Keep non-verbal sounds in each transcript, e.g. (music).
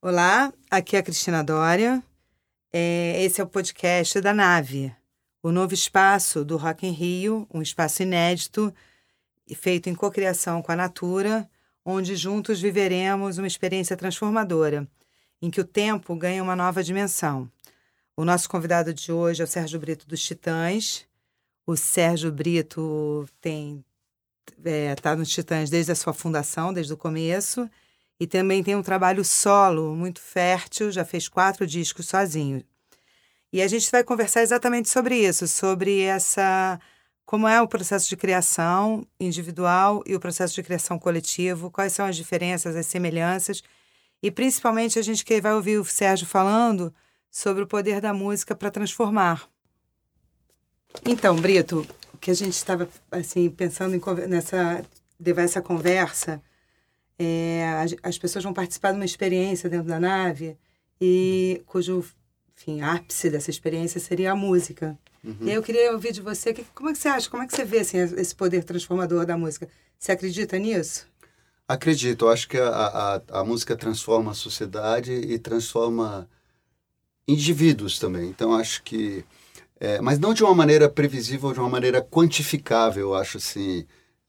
Olá, aqui é a Cristina Dória. É, esse é o podcast da Nave, o novo espaço do Rock em Rio, um espaço inédito, feito em cocriação com a Natura, onde juntos viveremos uma experiência transformadora, em que o tempo ganha uma nova dimensão. O nosso convidado de hoje é o Sérgio Brito dos Titãs. O Sérgio Brito tem está é, tá nos Titãs desde a sua fundação, desde o começo, e também tem um trabalho solo muito fértil, já fez quatro discos sozinho. E a gente vai conversar exatamente sobre isso, sobre essa como é o processo de criação individual e o processo de criação coletivo, quais são as diferenças, as semelhanças, e principalmente a gente que vai ouvir o Sérgio falando sobre o poder da música para transformar. Então, Brito, o que a gente estava assim pensando em, nessa levar essa conversa, é, as, as, pessoas vão participar de uma experiência dentro da nave e cujo enfim, ápice dessa experiência seria a música. Uhum. E aí eu queria ouvir de você, que, como é que você acha, como é que você vê assim, esse poder transformador da música? Você acredita nisso? Acredito, eu acho que a, a, a música transforma a sociedade e transforma indivíduos também. Então acho que é, mas não de uma maneira previsível, de uma maneira quantificável. Eu acho assim,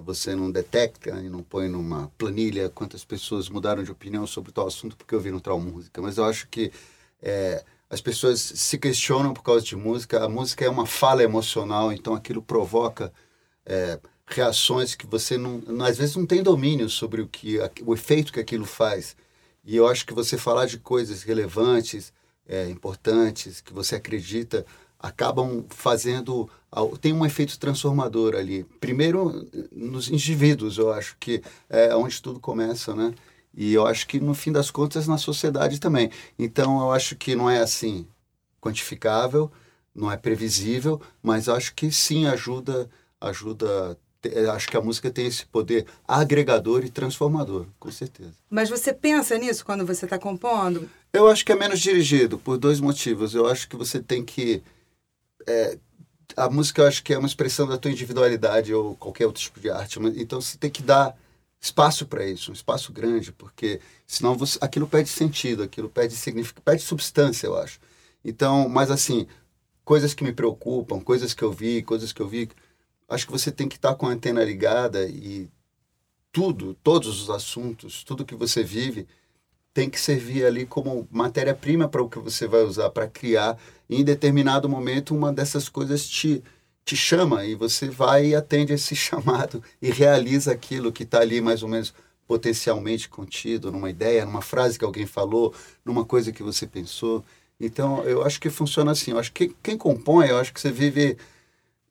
você não detecta e não põe numa planilha quantas pessoas mudaram de opinião sobre tal assunto porque ouviram tal música. Mas eu acho que é, as pessoas se questionam por causa de música. A música é uma fala emocional, então aquilo provoca é, reações que você não, às vezes não tem domínio sobre o que o efeito que aquilo faz. E eu acho que você falar de coisas relevantes, é, importantes, que você acredita, acabam fazendo tem um efeito transformador ali primeiro nos indivíduos eu acho que é onde tudo começa né e eu acho que no fim das contas na sociedade também então eu acho que não é assim quantificável não é previsível mas acho que sim ajuda ajuda acho que a música tem esse poder agregador e transformador, com certeza. Mas você pensa nisso quando você está compondo? Eu acho que é menos dirigido, por dois motivos. Eu acho que você tem que é, a música eu acho que é uma expressão da tua individualidade ou qualquer outro tipo de arte, então você tem que dar espaço para isso, um espaço grande, porque senão você, aquilo perde sentido, aquilo perde significado, perde substância, eu acho. Então, mas assim, coisas que me preocupam, coisas que eu vi, coisas que eu vi, acho que você tem que estar com a antena ligada e tudo, todos os assuntos, tudo que você vive, tem que servir ali como matéria-prima para o que você vai usar para criar. E em determinado momento, uma dessas coisas te, te chama e você vai e atende esse (laughs) chamado e realiza aquilo que está ali mais ou menos potencialmente contido numa ideia, numa frase que alguém falou, numa coisa que você pensou. Então, eu acho que funciona assim. Eu acho que quem compõe, eu acho que você vive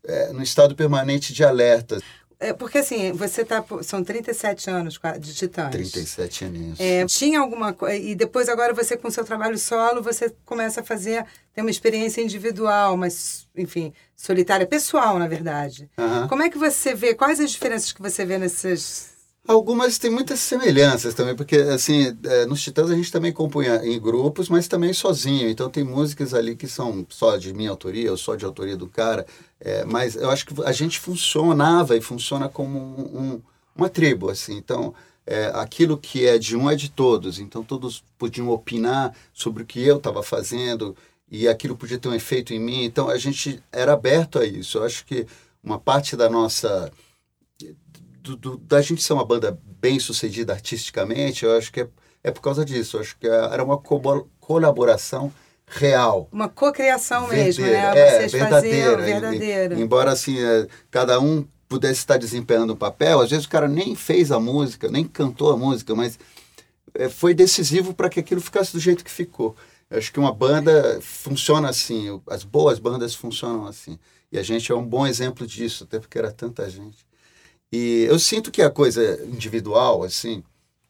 é, no estado permanente de alerta. É, porque assim, você tá. São 37 anos de Titãs. 37 aninhos. É, tinha alguma coisa. E depois, agora, você, com seu trabalho solo, você começa a fazer. Tem uma experiência individual, mas, enfim, solitária, pessoal, na verdade. Uhum. Como é que você vê? Quais as diferenças que você vê nesses Algumas têm muitas semelhanças também, porque assim, é, nos Titãs a gente também compunha em grupos, mas também sozinho. Então tem músicas ali que são só de minha autoria ou só de autoria do cara. É, mas eu acho que a gente funcionava e funciona como um, um, uma tribo, assim. Então é, aquilo que é de um é de todos. Então todos podiam opinar sobre o que eu estava fazendo e aquilo podia ter um efeito em mim. Então a gente era aberto a isso. Eu acho que uma parte da nossa do, do, da gente ser uma banda bem sucedida artisticamente, eu acho que é, é por causa disso. Eu acho que era uma co colaboração real. Uma cocriação mesmo, né? É, Vocês verdadeira. Faziam verdadeira. E, embora assim, é, cada um pudesse estar desempenhando um papel, às vezes o cara nem fez a música, nem cantou a música, mas é, foi decisivo para que aquilo ficasse do jeito que ficou. Eu acho que uma banda funciona assim, as boas bandas funcionam assim. E a gente é um bom exemplo disso, até porque era tanta gente. E eu sinto que a coisa individual, assim,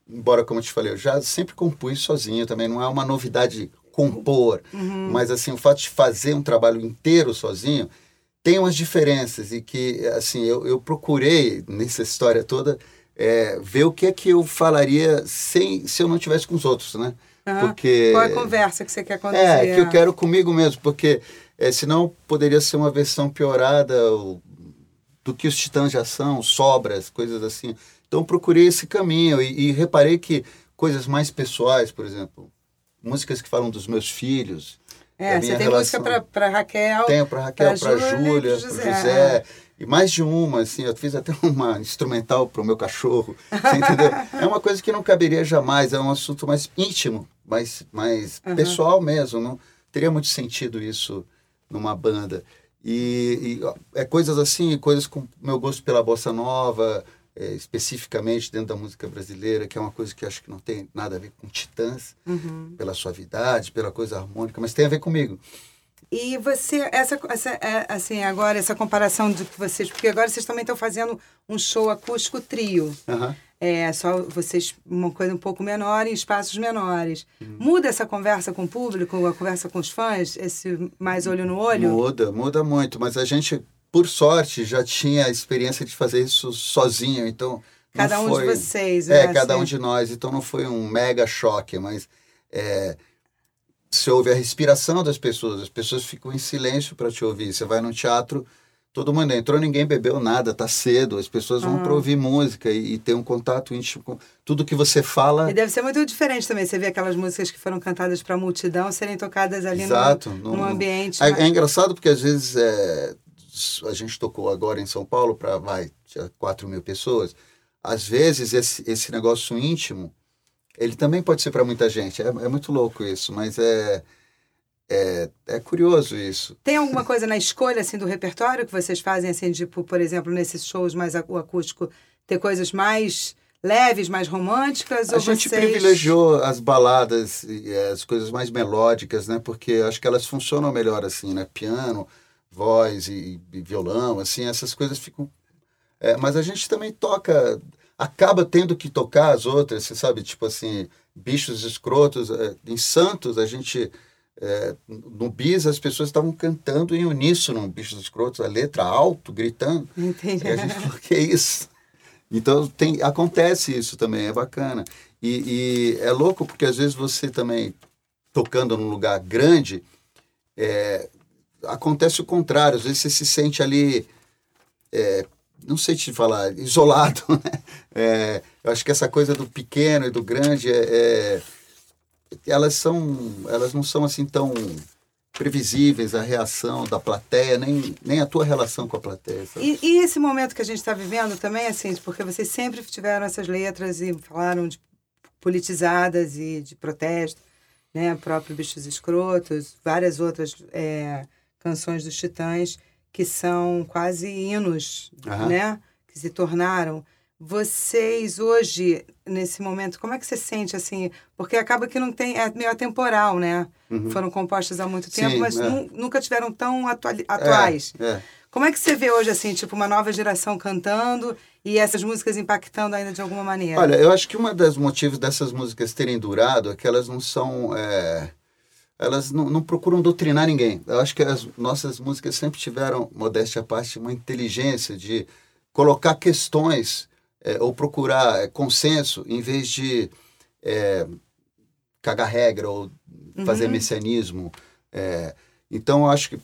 embora, como eu te falei, eu já sempre compus sozinho também, não é uma novidade compor, uhum. mas, assim, o fato de fazer um trabalho inteiro sozinho tem umas diferenças e que, assim, eu, eu procurei, nessa história toda, é, ver o que é que eu falaria sem, se eu não tivesse com os outros, né? Uhum. Porque... Qual é a conversa que você quer conduzir? É, que eu quero comigo mesmo, porque é, senão poderia ser uma versão piorada, ou do que os titãs já são, sobras, coisas assim. Então procurei esse caminho e, e reparei que coisas mais pessoais, por exemplo, músicas que falam dos meus filhos. É, você tem relação... música para Raquel. Tenho para Raquel, para Júlia, para José. José. E mais de uma, assim, eu fiz até (laughs) uma instrumental para o meu cachorro, você entendeu? (laughs) é uma coisa que não caberia jamais, é um assunto mais íntimo, mais, mais uhum. pessoal mesmo, não teria muito sentido isso numa banda. E, e é coisas assim, coisas com meu gosto pela bossa nova, é, especificamente dentro da música brasileira, que é uma coisa que acho que não tem nada a ver com Titãs, uhum. pela suavidade, pela coisa harmônica, mas tem a ver comigo. E você, essa, essa é, assim, agora, essa comparação de que vocês. Porque agora vocês também estão fazendo um show acústico trio. Uhum. É só vocês, uma coisa um pouco menor em espaços menores. Uhum. Muda essa conversa com o público, a conversa com os fãs, esse mais olho no olho? Muda, muda muito. Mas a gente por sorte, já tinha a experiência de fazer isso sozinho, então... Cada um foi... de vocês, É, né? cada um de nós, então não foi um mega choque, mas é, se ouve a respiração das pessoas, as pessoas ficam em silêncio para te ouvir. Você vai no teatro, todo mundo entrou, ninguém bebeu nada, tá cedo, as pessoas vão para ouvir música e, e ter um contato íntimo com tudo que você fala. E deve ser muito diferente também, você vê aquelas músicas que foram cantadas para a multidão serem tocadas ali Exato, no, no, ambiente. É, é, engraçado porque às vezes é, a gente tocou agora em São Paulo para, vai, 4 mil pessoas. Às vezes, esse, esse negócio íntimo, ele também pode ser para muita gente. É, é muito louco isso, mas é, é, é curioso isso. Tem alguma coisa na escolha, assim, do repertório que vocês fazem, assim, tipo, por exemplo, nesses shows mais o acústico, ter coisas mais leves, mais românticas? A gente vocês... privilegiou as baladas e as coisas mais melódicas, né? Porque acho que elas funcionam melhor assim, né? Piano, voz e, e violão, assim, essas coisas ficam. É, mas a gente também toca, acaba tendo que tocar as outras, você sabe, tipo assim, bichos escrotos. É, em Santos, a gente. É, no bis, as pessoas estavam cantando em uníssono, bichos escrotos, a letra alto, gritando. Entendi. E a gente (laughs) falou, que é isso? Então, tem, acontece isso também, é bacana. E, e, é louco porque às vezes você também, tocando num lugar grande, é, acontece o contrário. Às vezes você se sente ali, é, não sei te falar, isolado. (laughs) Né? É, eu acho que essa coisa do pequeno e do grande, é, é, elas são, elas não são assim tão previsíveis a reação da plateia, nem, nem a tua relação com a plateia. E, e, esse momento que a gente está vivendo também, assim, porque vocês sempre tiveram essas letras e falaram de politizadas e de protesto, né? Próprio Bichos Escrotos, várias outras é, canções dos Titãs que são quase hinos, uhum. né? Que se tornaram. Vocês hoje, nesse momento, como é que você sente assim? Porque acaba que não tem, é meio atemporal, né? Uhum. Foram compostas há muito tempo, Sim, mas é. nunca tiveram tão atuais. É, é. Como é que você vê hoje, assim, tipo, uma nova geração cantando e essas músicas impactando ainda de alguma maneira? Olha, eu acho que um dos motivos dessas músicas terem durado é que elas não são. É elas não, não, procuram doutrinar ninguém. Eu acho que as nossas músicas sempre tiveram, modéstia à parte, uma inteligência de colocar questões é, ou procurar é, consenso em vez de é, cagar regra ou fazer uhum. messianismo. É, então, eu acho que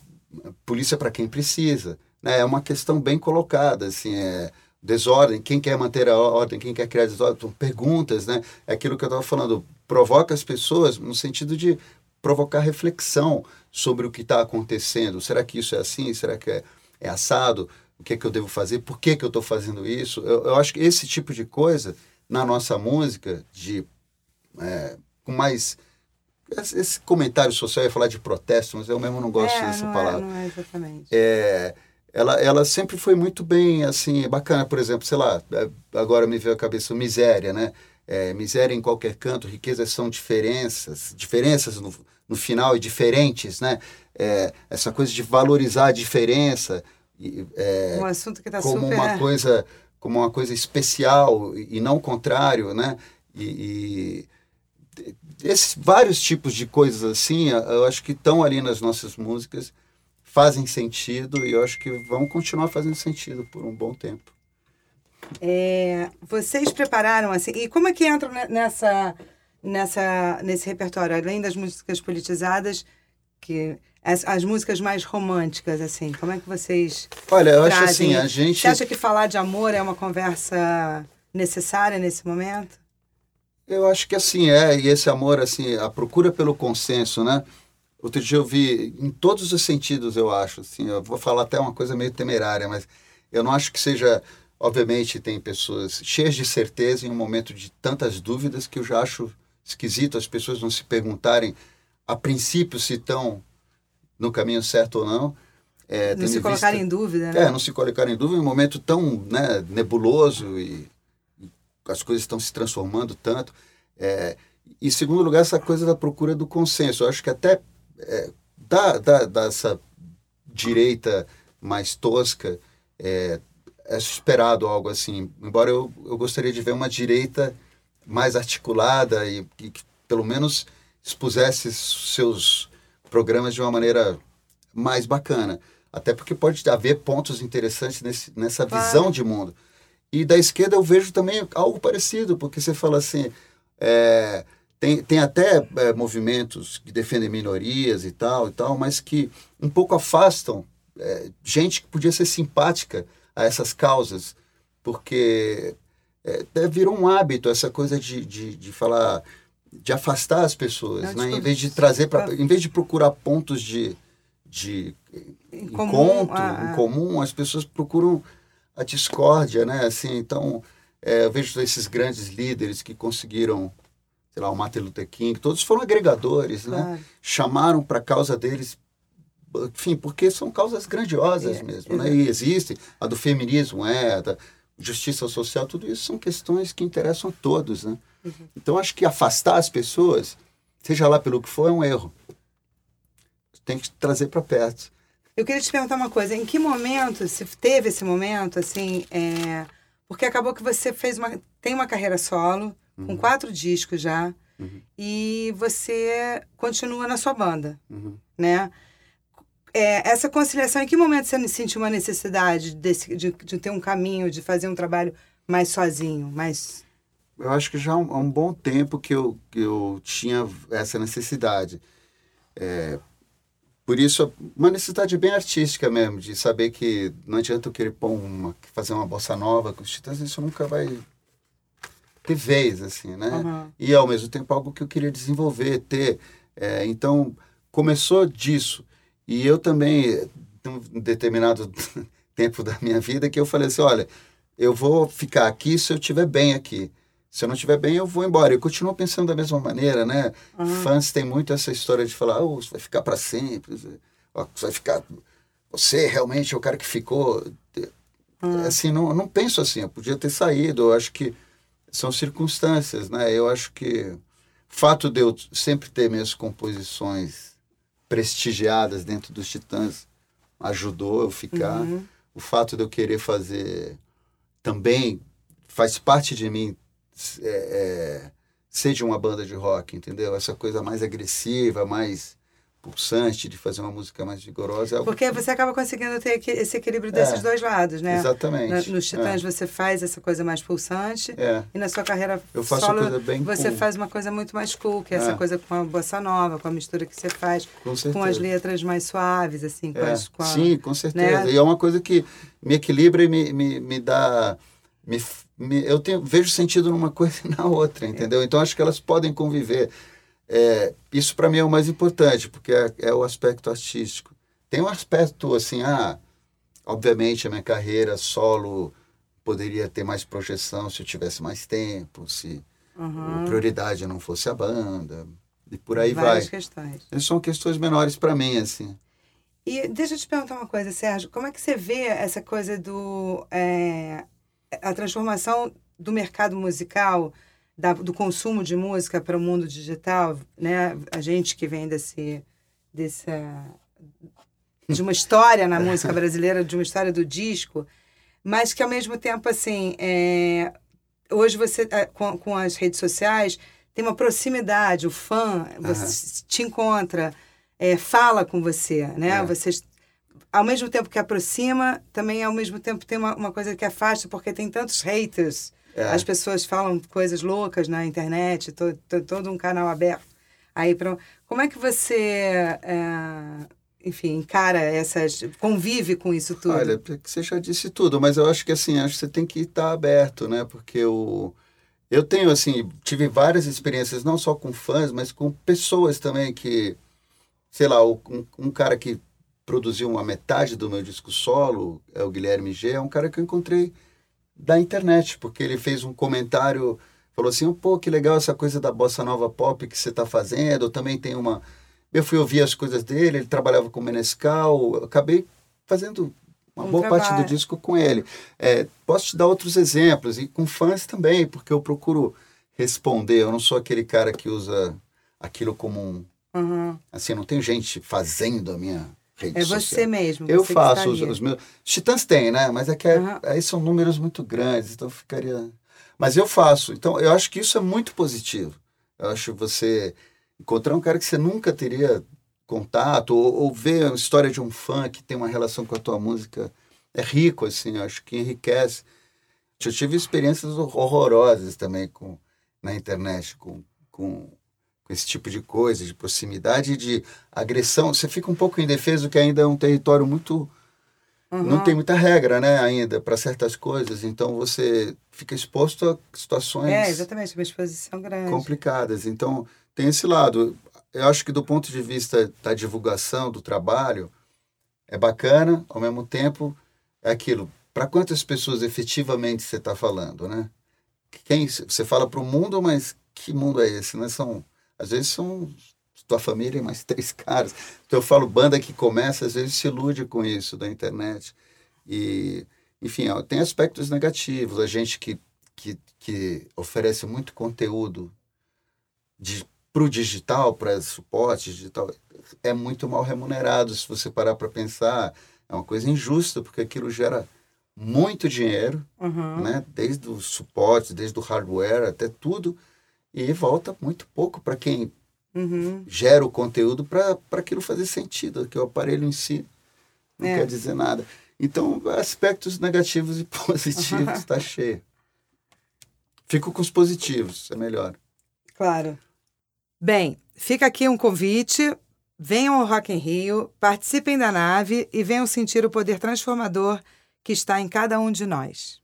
polícia é para quem precisa. Né? É uma questão bem colocada, assim, é desordem, quem quer manter a ordem, quem quer criar desordem, perguntas, né? É aquilo que eu estava falando, provoca as pessoas no sentido de provocar reflexão sobre o que está acontecendo. Será que isso é assim? Será que é, é assado? O que é que eu devo fazer? Por que, que eu estou fazendo isso? Eu, eu, acho que esse tipo de coisa, na nossa música, de é, com mais. Esse comentário social ia falar de protesto, mas eu mesmo não gosto é, dessa não é, palavra. É, não é exatamente. É, ela, ela sempre foi muito bem, assim, bacana. Por exemplo, sei lá, é, agora me veio a cabeça miséria, né? É, miséria em qualquer canto, riquezas são diferenças, diferenças no, no final e diferentes, né? É, essa coisa de valorizar a diferença é, um assunto que tá como super... uma coisa como uma coisa especial e, não o contrário, né? E, e, esses vários tipos de coisas assim, eu acho que estão ali nas nossas músicas, fazem sentido e eu acho que vão continuar fazendo sentido por um bom tempo. É, vocês prepararam assim. E como é que entram nessa, nessa, nesse repertório? Além das músicas politizadas, que as, as músicas mais românticas, assim, como é que vocês. Olha, eu trazem? acho assim, a gente. Você acha que falar de amor é uma conversa necessária nesse momento? Eu acho que assim é, e esse amor, assim, a procura pelo consenso, né? Outro dia eu vi, em todos os sentidos, eu acho, assim, eu vou falar até uma coisa meio temerária, mas eu não acho que seja, obviamente, tem pessoas cheias de certeza em um momento de tantas dúvidas que eu já acho esquisito as pessoas não se perguntarem a princípio se estão no caminho certo ou não. É, não se colocar em dúvida, né? É, não se colocar em dúvida em um momento tão né, nebuloso e, e as coisas estão se transformando tanto. É, e, em segundo lugar, essa coisa da procura do consenso. Eu acho que até é, da, da, dessa direita mais tosca, é, é esperado algo assim. Embora eu, eu gostaria de ver uma direita mais articulada e que, pelo menos expusesse seus programas de uma maneira mais bacana. Até porque pode haver pontos interessantes nesse, nessa claro. visão de mundo. E da esquerda eu vejo também algo parecido, porque você fala assim, é, tem, tem até é, movimentos que defendem minorias e tal, e tal, mas que um pouco afastam é, gente que podia ser simpática a essas causas, porque é, virou um hábito essa coisa de, de, de falar, de afastar as pessoas, Não, né? Tipo, em vez de trazer para, em vez de procurar pontos de, de em encontro, ah, em comum, as pessoas procuram a discórdia, né? Assim, então, é, eu vejo esses grandes líderes que conseguiram, sei lá, o Martin Luther King, todos foram agregadores, né? claro. né? Chamaram para a causa deles, enfim, porque são causas grandiosas é, mesmo, né? E existem, a do feminismo é, a da justiça social, tudo isso são questões que interessam a todos, né? Uhum. Então, acho que afastar as pessoas, seja lá pelo que for, é um erro. Tem que trazer para perto. Eu queria te perguntar uma coisa. Em que momento, se teve esse momento, assim, é... porque acabou que você fez uma, tem uma carreira solo, uhum. com quatro discos já, uhum. e você continua na sua banda, uhum. né? É, essa conciliação, em que momento você sentiu uma necessidade desse, de, de ter um caminho, de fazer um trabalho mais sozinho, mais... Eu acho que já há um, há um bom tempo que eu, que eu tinha essa necessidade. É, por isso, uma necessidade bem artística mesmo, de saber que não adianta eu querer pôr uma, fazer uma bossa nova com os titãs, isso nunca vai ter vez, assim, né? Uhum. E ao mesmo tempo algo que eu queria desenvolver, ter. É, então, começou disso. E eu também, um determinado (laughs) tempo da minha vida, que eu falei assim, olha, eu vou ficar aqui se eu estiver bem aqui. Se eu não estiver bem, eu vou embora. Eu continuo pensando da mesma maneira, né? Uhum. Fãs têm muito essa história de falar, oh, você vai ficar para sempre, você vai ficar... Você realmente é o cara que ficou... Uhum. Assim, não, não penso assim, eu podia ter saído, eu acho que são circunstâncias, né? Eu acho que fato de eu sempre ter minhas composições prestigiadas dentro dos Titãs ajudou eu ficar. Uhum. O fato de eu querer fazer também faz parte de mim é, é, ser de uma banda de rock, entendeu? Essa coisa mais agressiva, mais pulsante, de fazer uma música mais vigorosa. É Porque você acaba conseguindo ter esse equilíbrio desses é, dois lados, né? Exatamente. nos Titãs é. você faz essa coisa mais pulsante é. e na sua carreira Eu faço solo coisa bem você cool. faz uma coisa muito mais cool, que é, essa é. coisa com a bossa nova, com a mistura que você faz, com, com as letras mais suaves, assim. Com é. as, com a, Sim, com certeza. Né? E é uma coisa que me equilibra e me, me, me dá... Me, me, eu tenho, vejo sentido numa (laughs) coisa e na outra, entendeu? Então acho que elas podem conviver. É, isso para mim é o mais importante, porque é, é, o aspecto artístico. Tem um aspecto assim, ah, obviamente a minha carreira solo poderia ter mais projeção se eu tivesse mais tempo, se uhum. a prioridade não fosse a banda, e por aí Várias vai. questões. Essas são questões menores para mim, assim. E deixa eu te perguntar uma coisa, Sérgio, como é que você vê essa coisa do... É, a transformação do mercado musical da, do consumo de música para o mundo digital, né? A gente que vem desse, dessa, de uma história na música (laughs) brasileira, de uma história do disco, mas que ao mesmo tempo, assim, é, hoje você, é, com, com as redes sociais, tem uma proximidade, o fã você uhum. te encontra, é, fala com você, né? É. Vocês ao mesmo tempo que aproxima, também ao mesmo tempo tem uma, uma coisa que afasta, porque tem tantos haters é. As pessoas falam coisas loucas na internet, to, to, todo um canal aberto. Aí, pra, como é que você, é, enfim, encara essas. convive com isso tudo? Olha, você já disse tudo, mas eu acho que assim, acho que você tem que estar aberto, né? Porque o. eu tenho, assim, tive várias experiências, não só com fãs, mas com pessoas também que, sei lá, um, um cara que produziu uma metade do meu disco solo, é o Guilherme G, é um cara que eu encontrei da internet, porque ele fez um comentário, falou assim, pô, que legal essa coisa da bossa nova pop que você está fazendo, eu também tenho uma... Eu fui ouvir as coisas dele, ele trabalhava com Menescal, acabei fazendo uma um boa trabalho. parte do disco com ele. É, posso te dar outros exemplos, e com fãs também, porque eu procuro responder, eu não sou aquele cara que usa aquilo como um... Uhum. Assim, não tem gente fazendo a minha rede É você social. mesmo. Eu você faço os, os, meus. Titãs tem, né? Mas é que é, uhum. aí são números muito grandes, então ficaria. Mas eu faço. Então eu acho que isso é muito positivo. Eu acho você encontrar um cara que você nunca teria contato ou, ou ver a história de um fã que tem uma relação com a tua música é rico assim. Eu acho que enriquece. Eu tive experiências horrorosas também com na internet com, com com esse tipo de coisa, de proximidade de agressão. Você fica um pouco indefeso, que ainda é um território muito. Uhum. Não tem muita regra, né, ainda, para certas coisas. Então você fica exposto a situações. É, exatamente, uma exposição grande. Complicadas. Então tem esse lado. Eu acho que do ponto de vista da divulgação do trabalho, é bacana, ao mesmo tempo, é aquilo. Para quantas pessoas efetivamente você está falando, né? Quem, você fala para o mundo, mas que mundo é esse? Né? São às vezes são tua família e mais (laughs) três caras. Então eu falo banda que começa, às vezes se ilude com isso da internet. E, enfim, ó, tem aspectos negativos. A gente que, que, que oferece muito conteúdo de, para o digital, para suporte digital, é muito mal remunerado. Se você parar para pensar, é uma coisa injusta, porque aquilo gera muito dinheiro, uhum. né? desde o suporte, desde o hardware até tudo e volta muito pouco para quem uhum. gera o conteúdo para aquilo fazer sentido, que o aparelho em si não é. quer dizer nada. Então, aspectos negativos e (laughs) positivos está (laughs) cheio. Fico com os positivos, é melhor. Claro. Bem, fica aqui um convite. Venham ao Rock in Rio, participem da nave e venham sentir o poder transformador que está em cada um de nós.